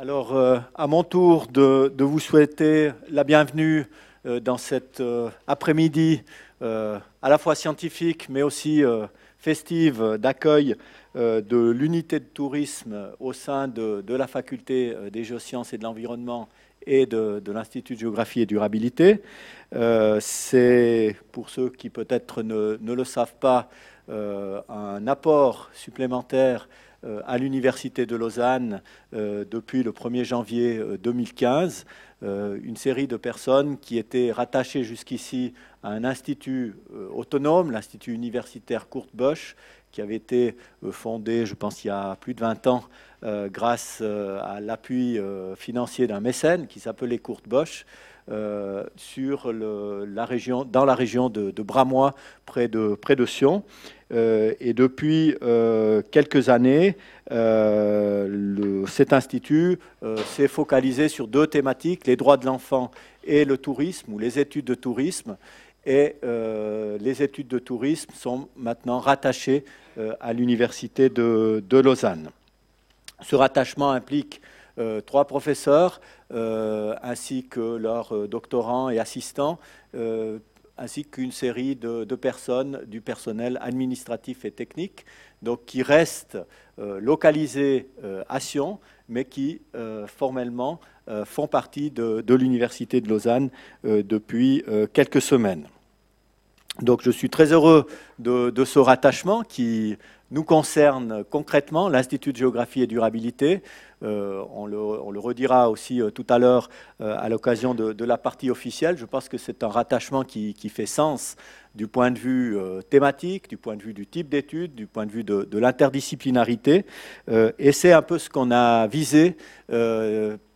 Alors, euh, à mon tour de, vous souhaiter la bienvenue euh, dans cet euh, après-midi à la fois scientifique, mais aussi festive d'accueil de l'unité de tourisme au sein de, la faculté des géosciences et de l'environnement et de, l'Institut de géographie et durabilité. C'est, pour ceux qui peut-être ne, le savent pas, un apport supplémentaire à l'Université de Lausanne euh, depuis le 1er janvier 2015. Euh, une série de personnes qui étaient rattachées jusqu'ici à un institut autonome, l'Institut universitaire Kurt Bosch, qui avait été fondé, je pense, il y a plus de 20 ans, grâce à l'appui financier d'un mécène qui s'appelait Kurt Bosch. Sur la région, dans la région de, de Bramois, près de, Sion. Euh, et depuis euh, quelques années, euh, cet institut s'est focalisé sur deux thématiques, les droits de l'enfant et le tourisme, ou les études de tourisme. Et les études de tourisme sont maintenant rattachées à l'Université de, Lausanne. Ce rattachement implique trois professeurs ainsi que leurs doctorants et assistants ainsi qu'une série de, personnes du personnel administratif et technique, donc qui restent euh, localisés euh, à Sion, mais qui euh, formellement font partie de, l'Université de Lausanne depuis quelques semaines. Donc je suis très heureux de, ce rattachement qui nous concerne concrètement, l'Institut de géographie et durabilité. Euh, on, le, redira aussi euh, tout à l'heure euh, à l'occasion de, la partie officielle. Je pense que c'est un rattachement qui, fait sens du point de vue thématique, du point de vue du type d'études, du point de vue de, l'interdisciplinarité. et c'est un peu ce qu'on a visé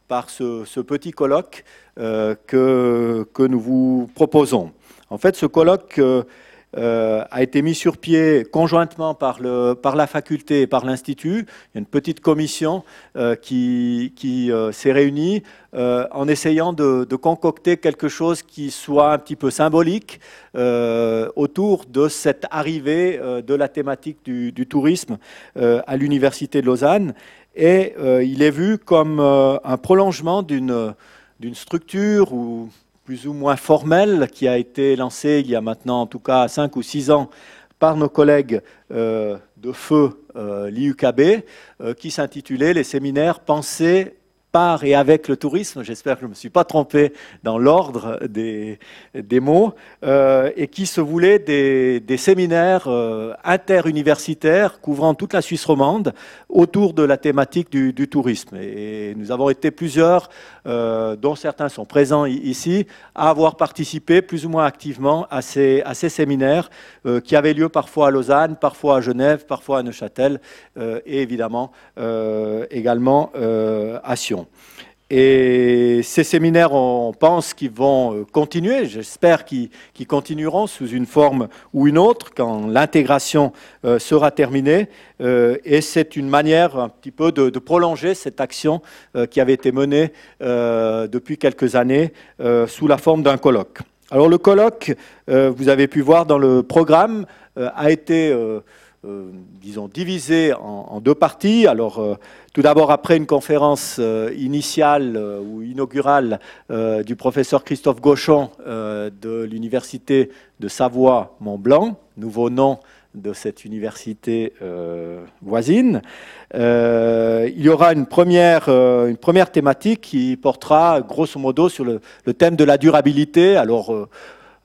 par ce, petit colloque que, que, nous vous proposons. En fait, ce colloque euh, a été mis sur pied conjointement par, la faculté et par l'Institut. Il y a une petite commission euh, qui, euh, s'est réunie en essayant de, concocter quelque chose qui soit un petit peu symbolique autour de cette arrivée de la thématique du, du tourisme à l'Université de Lausanne. Et il est vu comme un prolongement d'une structure ou plus ou moins formel qui a été lancé il y a maintenant en tout cas 5 ou 6 ans par nos collègues euh, de feu euh, l'IUKB, euh, qui s'intitulait Les séminaires pensés par et avec le tourisme, j'espère que je ne me suis pas trompé dans l'ordre des, mots, euh, et qui se voulait des, séminaires euh, interuniversitaires couvrant toute la Suisse romande autour de la thématique du, tourisme. Et nous avons été plusieurs, euh, dont certains sont présents ici, à avoir participé plus ou moins activement à ces, séminaires qui avaient lieu parfois à Lausanne, parfois à Genève, parfois à Neuchâtel, et évidemment également à Sion. Et ces séminaires, on pense qu'ils vont euh, continuer, j'espère qu'ils continueront sous une forme ou une autre quand l'intégration euh, sera terminée. Euh, et c'est une manière un petit peu de, prolonger cette action qui avait été menée depuis quelques années sous la forme d'un colloque. Alors le colloque, vous avez pu voir dans le programme, a été euh, disons, divisé en, deux parties. Alors, euh, tout d'abord, après une conférence euh, initiale ou inaugurale du professeur Christophe Gauchon de l'Université de Savoie-Mont-Blanc, nouveau nom de cette université voisine. il y aura une première, une première thématique qui portera grosso modo sur le, le thème de la durabilité. Alors,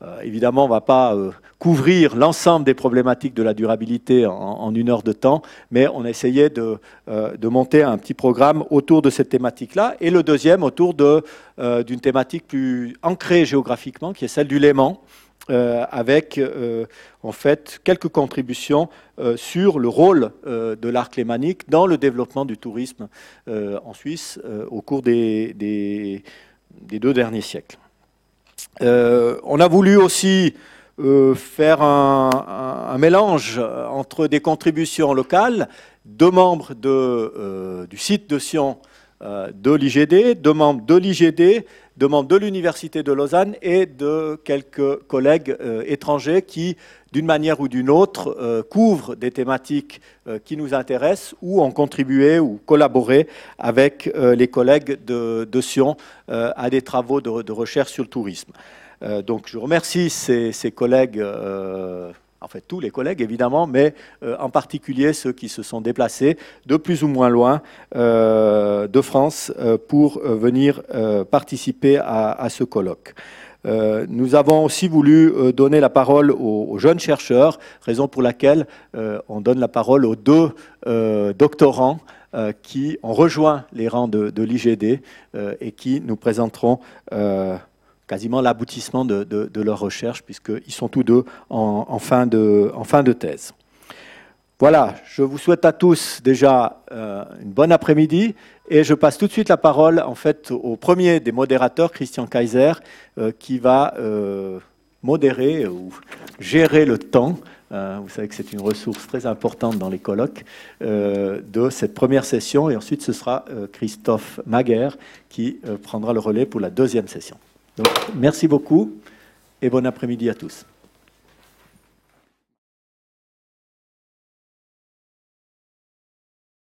euh, évidemment, on ne va pas euh, couvrir l'ensemble des problématiques de la durabilité en, une heure de temps, mais on a essayé de, euh, de monter un petit programme autour de cette thématique-là, et le deuxième autour d'une thématique plus ancrée géographiquement, qui est celle du Léman. avec en fait quelques contributions sur le rôle de l'arc lémanique dans le développement du tourisme en Suisse au cours des, deux derniers siècles. Euh, on a voulu aussi euh, faire un, mélange entre des contributions locales de membres euh, du site de Sion de l'IGD, deux membres de l'IGD, membres de l'Université de Lausanne et de quelques collègues étrangers qui, d'une manière ou d'une autre, couvrent des thématiques qui nous intéressent ou ont contribué ou collaboré avec les collègues de, Sion à des travaux de, recherche sur le tourisme. donc je remercie ces, ces collègues en fait tous les collègues évidemment, mais euh, en particulier ceux qui se sont déplacés de plus ou moins loin euh, de France euh, pour venir participer à, ce colloque. nous avons aussi voulu donner la parole aux, jeunes chercheurs, raison pour laquelle on donne la parole aux deux doctorants qui ont rejoint les rangs de, de l'IGD et qui nous présenteront quasiment l'aboutissement de, leur recherche, puisqu'ils sont tous deux en, fin de, thèse. Voilà, je vous souhaite à tous déjà euh, une bonne après-midi et je passe tout de suite la parole en fait au premier des modérateurs, Christian Kaiser, euh, qui va euh, modérer ou gérer le temps. vous savez que c'est une ressource très importante dans les colloques de cette première session et ensuite ce sera Christophe Maguer qui prendra le relais pour la deuxième session merci beaucoup et bon après-midi à tous.